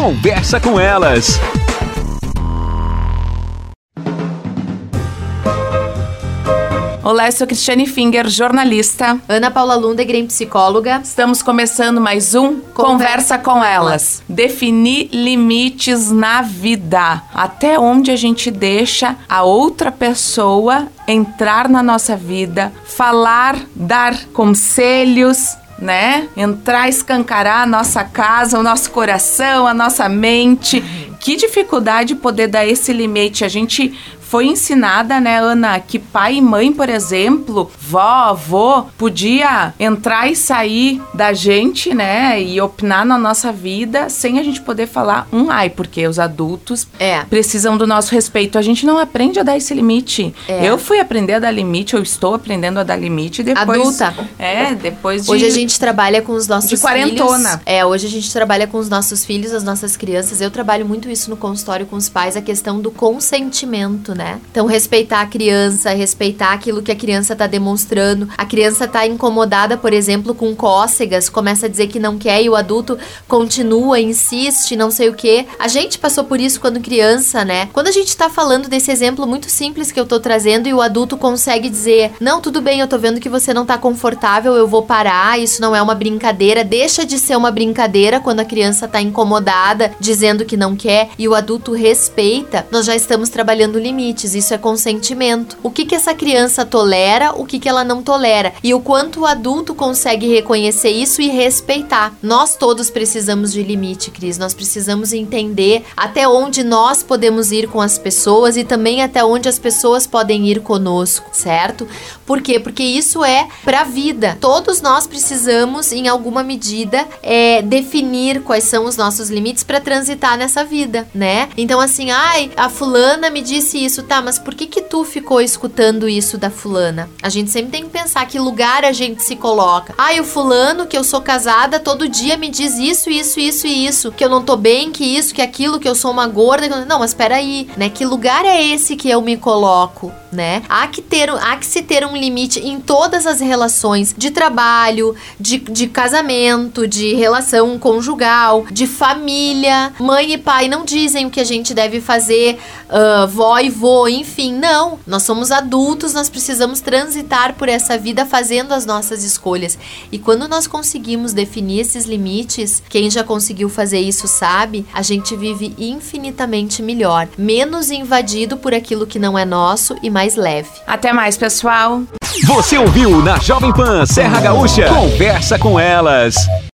Conversa com elas. Olá, eu sou Cristiane Finger, jornalista. Ana Paula Lundegren, psicóloga. Estamos começando mais um Conversa, Conversa com elas. Definir limites na vida. Até onde a gente deixa a outra pessoa entrar na nossa vida, falar, dar conselhos, né? Entrar, escancarar a nossa casa, o nosso coração, a nossa mente. Que dificuldade poder dar esse limite. A gente foi ensinada, né, Ana, que pai e mãe, por exemplo, vó, avô, podia entrar e sair da gente, né, e opinar na nossa vida sem a gente poder falar um ai, porque os adultos é. precisam do nosso respeito. A gente não aprende a dar esse limite. É. Eu fui aprender a dar limite, eu estou aprendendo a dar limite depois. Adulta. É, depois de. Hoje a gente trabalha com os nossos de quarentona. filhos. É, hoje a gente trabalha com os nossos filhos, as nossas crianças. Eu trabalho muito isso no consultório com os pais, a questão do consentimento, né? Então, respeitar a criança, respeitar aquilo que a criança tá demonstrando. A criança tá incomodada, por exemplo, com cócegas, começa a dizer que não quer e o adulto continua, insiste, não sei o que. A gente passou por isso quando criança, né? Quando a gente tá falando desse exemplo muito simples que eu tô trazendo e o adulto consegue dizer: Não, tudo bem, eu tô vendo que você não tá confortável, eu vou parar, isso não é uma brincadeira. Deixa de ser uma brincadeira quando a criança tá incomodada, dizendo que não quer e o adulto respeita. Nós já estamos trabalhando limites. Isso isso é consentimento. O que que essa criança tolera, o que que ela não tolera e o quanto o adulto consegue reconhecer isso e respeitar. Nós todos precisamos de limite, Cris. Nós precisamos entender até onde nós podemos ir com as pessoas e também até onde as pessoas podem ir conosco, certo? Por quê? Porque isso é para a vida. Todos nós precisamos, em alguma medida, é, definir quais são os nossos limites para transitar nessa vida, né? Então, assim, ai, a fulana me disse isso, tá, mas por que que tu ficou escutando isso da fulana? A gente sempre tem que pensar que lugar a gente se coloca. Ah, o fulano que eu sou casada todo dia me diz isso, isso, isso e isso, que eu não tô bem, que isso, que aquilo, que eu sou uma gorda. Não, mas peraí, né? Que lugar é esse que eu me coloco, né? Há que ter, há que se ter um limite em todas as relações de trabalho, de, de casamento, de relação conjugal, de família. Mãe e pai não dizem o que a gente deve fazer, uh, vó e vô, enfim enfim, não. Nós somos adultos, nós precisamos transitar por essa vida fazendo as nossas escolhas. E quando nós conseguimos definir esses limites, quem já conseguiu fazer isso sabe, a gente vive infinitamente melhor, menos invadido por aquilo que não é nosso e mais leve. Até mais, pessoal. Você ouviu na Jovem Pan Serra Gaúcha? Conversa com elas.